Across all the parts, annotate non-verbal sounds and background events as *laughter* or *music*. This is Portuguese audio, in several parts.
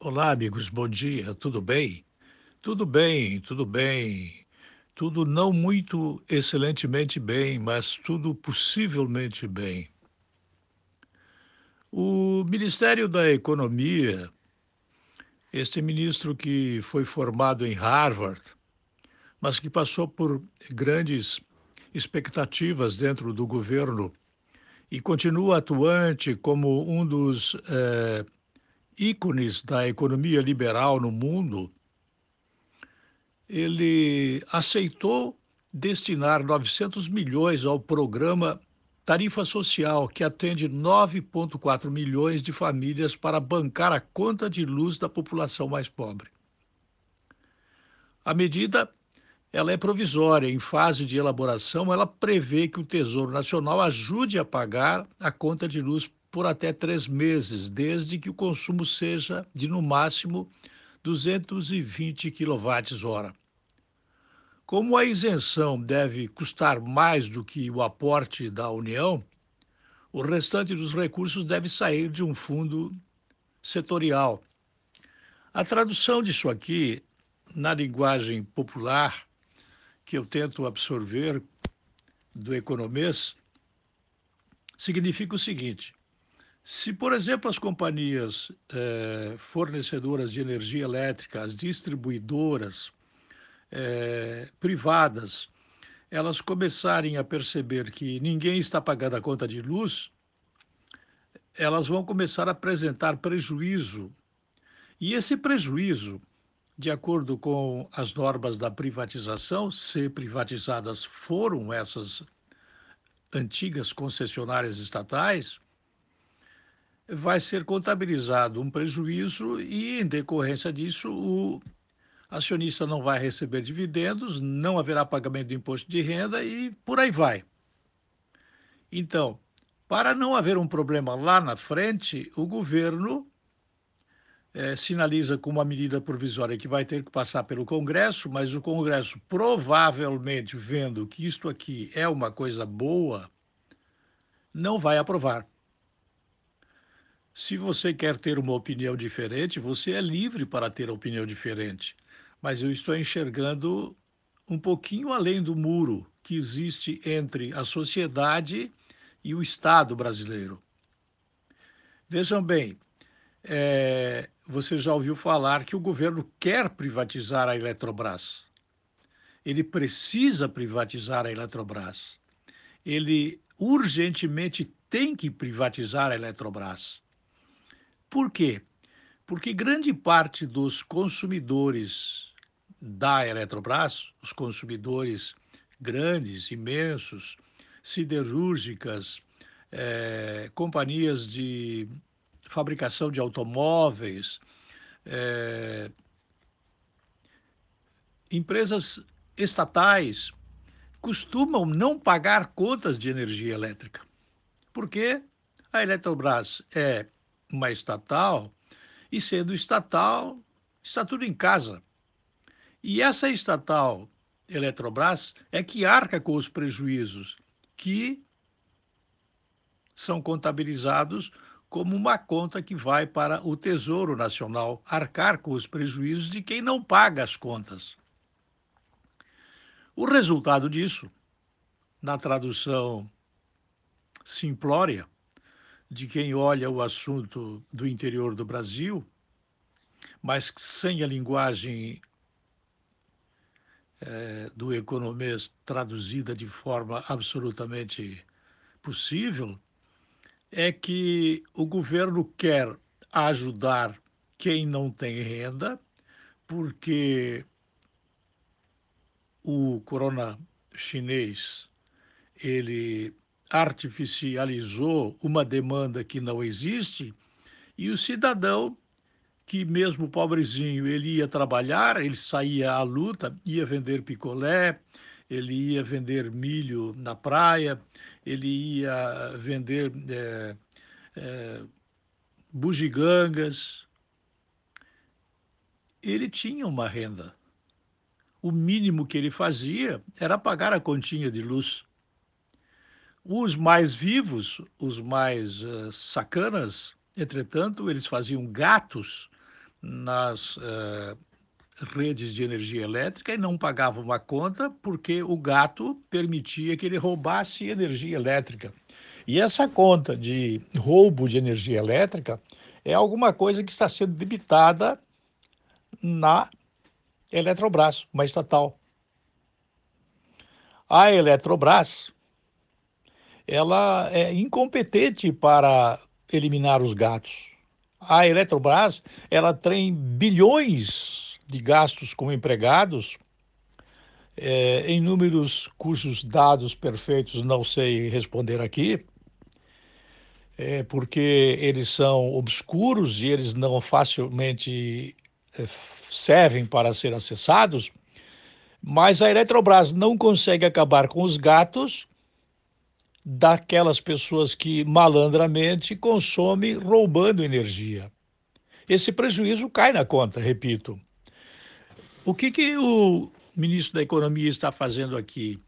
Olá, amigos, bom dia, tudo bem? Tudo bem, tudo bem. Tudo não muito excelentemente bem, mas tudo possivelmente bem. O Ministério da Economia, este ministro que foi formado em Harvard, mas que passou por grandes expectativas dentro do governo e continua atuante como um dos eh, ícones da economia liberal no mundo, ele aceitou destinar 900 milhões ao programa Tarifa Social, que atende 9,4 milhões de famílias para bancar a conta de luz da população mais pobre. A medida ela é provisória, em fase de elaboração, ela prevê que o Tesouro Nacional ajude a pagar a conta de luz por até três meses, desde que o consumo seja de, no máximo, 220 kWh. Como a isenção deve custar mais do que o aporte da União, o restante dos recursos deve sair de um fundo setorial. A tradução disso aqui, na linguagem popular, que eu tento absorver do economês, significa o seguinte: se, por exemplo, as companhias eh, fornecedoras de energia elétrica, as distribuidoras eh, privadas, elas começarem a perceber que ninguém está pagando a conta de luz, elas vão começar a apresentar prejuízo. E esse prejuízo, de acordo com as normas da privatização, se privatizadas foram essas antigas concessionárias estatais, vai ser contabilizado um prejuízo e, em decorrência disso, o acionista não vai receber dividendos, não haverá pagamento de imposto de renda e por aí vai. Então, para não haver um problema lá na frente, o governo é, sinaliza com uma medida provisória que vai ter que passar pelo Congresso, mas o Congresso, provavelmente vendo que isto aqui é uma coisa boa, não vai aprovar. Se você quer ter uma opinião diferente, você é livre para ter opinião diferente. Mas eu estou enxergando um pouquinho além do muro que existe entre a sociedade e o Estado brasileiro. Vejam bem, é, você já ouviu falar que o governo quer privatizar a Eletrobras. Ele precisa privatizar a Eletrobras. Ele urgentemente tem que privatizar a Eletrobras. Por quê? Porque grande parte dos consumidores da Eletrobras, os consumidores grandes, imensos, siderúrgicas, é, companhias de fabricação de automóveis, é, empresas estatais costumam não pagar contas de energia elétrica. Porque a Eletrobras é uma estatal, e sendo estatal, está tudo em casa. E essa estatal Eletrobras é que arca com os prejuízos que são contabilizados como uma conta que vai para o Tesouro Nacional arcar com os prejuízos de quem não paga as contas. O resultado disso, na tradução simplória, de quem olha o assunto do interior do Brasil, mas sem a linguagem é, do economês traduzida de forma absolutamente possível, é que o governo quer ajudar quem não tem renda, porque o corona chinês ele artificializou uma demanda que não existe e o cidadão que mesmo pobrezinho ele ia trabalhar, ele saía à luta, ia vender picolé, ele ia vender milho na praia, ele ia vender é, é, bugigangas. Ele tinha uma renda. O mínimo que ele fazia era pagar a continha de luz. Os mais vivos, os mais uh, sacanas, entretanto, eles faziam gatos nas uh, redes de energia elétrica e não pagava uma conta porque o gato permitia que ele roubasse energia elétrica. E essa conta de roubo de energia elétrica é alguma coisa que está sendo debitada na Eletrobras, uma estatal. A Eletrobras, ela é incompetente para eliminar os gatos. A Eletrobras, ela tem bilhões de gastos com empregados, é, em números cujos dados perfeitos não sei responder aqui, é, porque eles são obscuros e eles não facilmente é, servem para ser acessados, mas a Eletrobras não consegue acabar com os gatos daquelas pessoas que malandramente consomem roubando energia. Esse prejuízo cai na conta, repito. O que, que o ministro da Economia está fazendo aqui?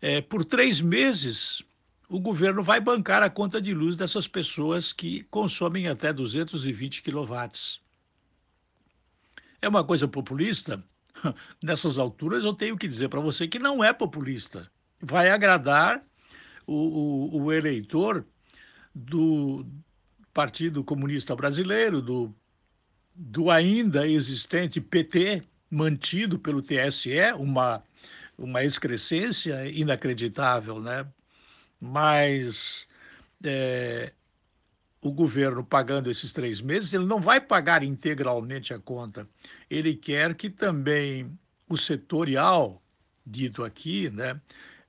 É, por três meses, o governo vai bancar a conta de luz dessas pessoas que consomem até 220 quilowatts. É uma coisa populista? *laughs* Nessas alturas, eu tenho que dizer para você que não é populista. Vai agradar o, o, o eleitor do Partido Comunista Brasileiro, do, do ainda existente PT, mantido pelo TSE, uma, uma excrescência inacreditável, né? mas é, o governo pagando esses três meses, ele não vai pagar integralmente a conta. Ele quer que também o setorial, dito aqui, né,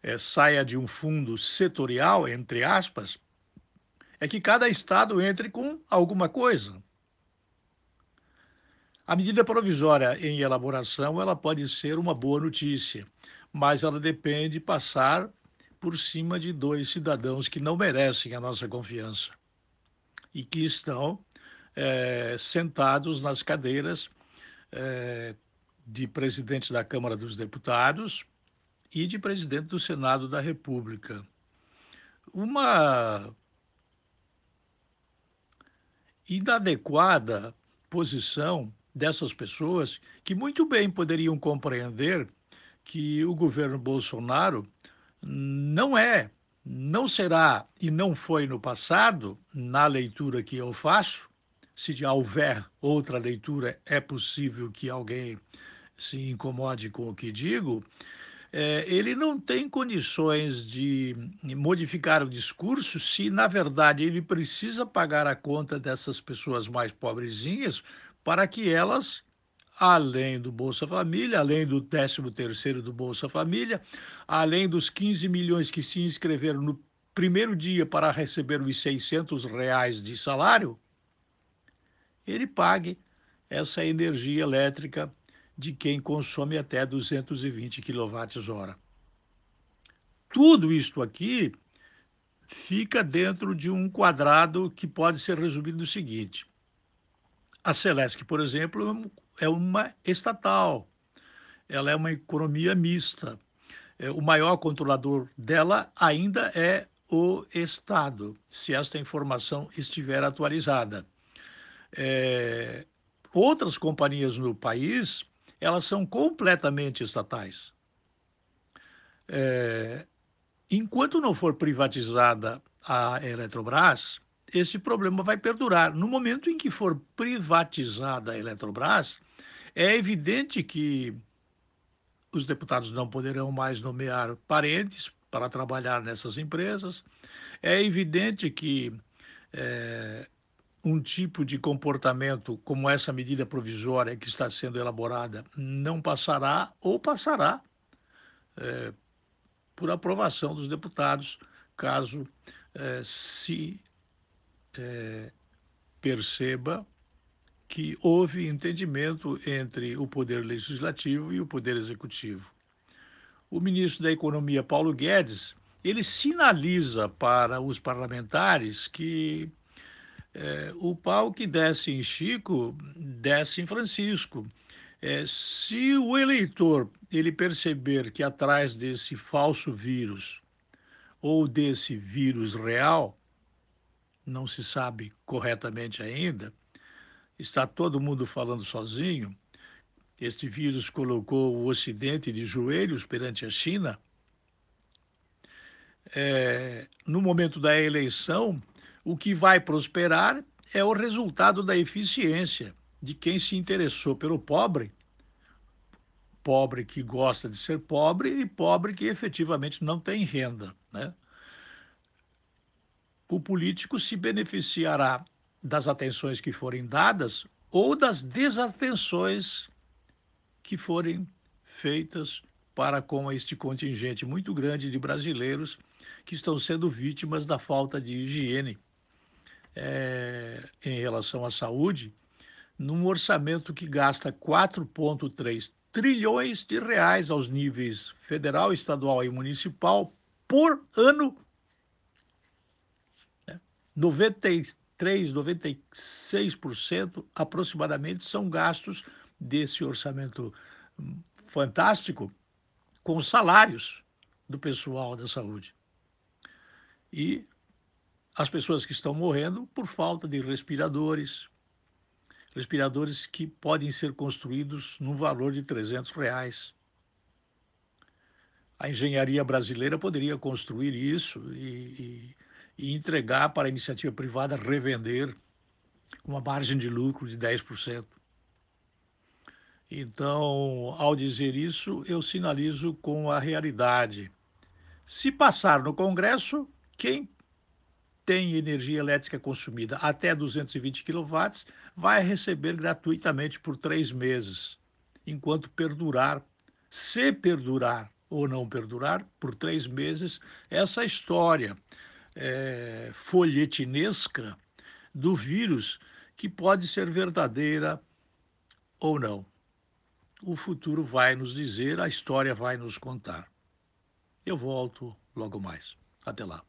é, saia de um fundo setorial, entre aspas, é que cada estado entre com alguma coisa. A medida provisória em elaboração, ela pode ser uma boa notícia, mas ela depende passar por cima de dois cidadãos que não merecem a nossa confiança e que estão é, sentados nas cadeiras é, de presidente da Câmara dos Deputados e de presidente do Senado da República. Uma inadequada posição dessas pessoas que muito bem poderiam compreender que o governo Bolsonaro não é, não será e não foi no passado, na leitura que eu faço. Se houver outra leitura, é possível que alguém se incomode com o que digo. É, ele não tem condições de modificar o discurso se, na verdade, ele precisa pagar a conta dessas pessoas mais pobrezinhas para que elas além do Bolsa Família, além do 13º do Bolsa Família, além dos 15 milhões que se inscreveram no primeiro dia para receber os 600 reais de salário, ele pague essa energia elétrica de quem consome até 220 kWh. Tudo isto aqui fica dentro de um quadrado que pode ser resumido no seguinte: a Celesc, por exemplo, é uma estatal, ela é uma economia mista. É, o maior controlador dela ainda é o Estado, se esta informação estiver atualizada. É, outras companhias no país, elas são completamente estatais. É, enquanto não for privatizada a Eletrobras, esse problema vai perdurar. No momento em que for privatizada a Eletrobras, é evidente que os deputados não poderão mais nomear parentes para trabalhar nessas empresas. É evidente que é, um tipo de comportamento como essa medida provisória que está sendo elaborada não passará ou passará é, por aprovação dos deputados, caso é, se é, perceba que houve entendimento entre o Poder Legislativo e o Poder Executivo. O ministro da Economia, Paulo Guedes, ele sinaliza para os parlamentares que é, o pau que desce em Chico, desce em Francisco. É, se o eleitor ele perceber que atrás desse falso vírus ou desse vírus real não se sabe corretamente ainda, está todo mundo falando sozinho. Este vírus colocou o Ocidente de joelhos perante a China. É, no momento da eleição, o que vai prosperar é o resultado da eficiência de quem se interessou pelo pobre, pobre que gosta de ser pobre e pobre que efetivamente não tem renda. Né? O político se beneficiará das atenções que forem dadas ou das desatenções que forem feitas para com este contingente muito grande de brasileiros que estão sendo vítimas da falta de higiene é, em relação à saúde, num orçamento que gasta 4,3 trilhões de reais aos níveis federal, estadual e municipal por ano. 93, 96% aproximadamente são gastos desse orçamento hum, fantástico com salários do pessoal da saúde. E as pessoas que estão morrendo por falta de respiradores, respiradores que podem ser construídos no valor de 300 reais. A engenharia brasileira poderia construir isso e, e, e entregar para a iniciativa privada revender uma margem de lucro de 10%. Então, ao dizer isso, eu sinalizo com a realidade. Se passar no Congresso, quem tem energia elétrica consumida até 220 kW vai receber gratuitamente por três meses, enquanto perdurar, se perdurar ou não perdurar, por três meses, essa história é, folhetinesca do vírus que pode ser verdadeira ou não. O futuro vai nos dizer, a história vai nos contar. Eu volto logo mais. Até lá.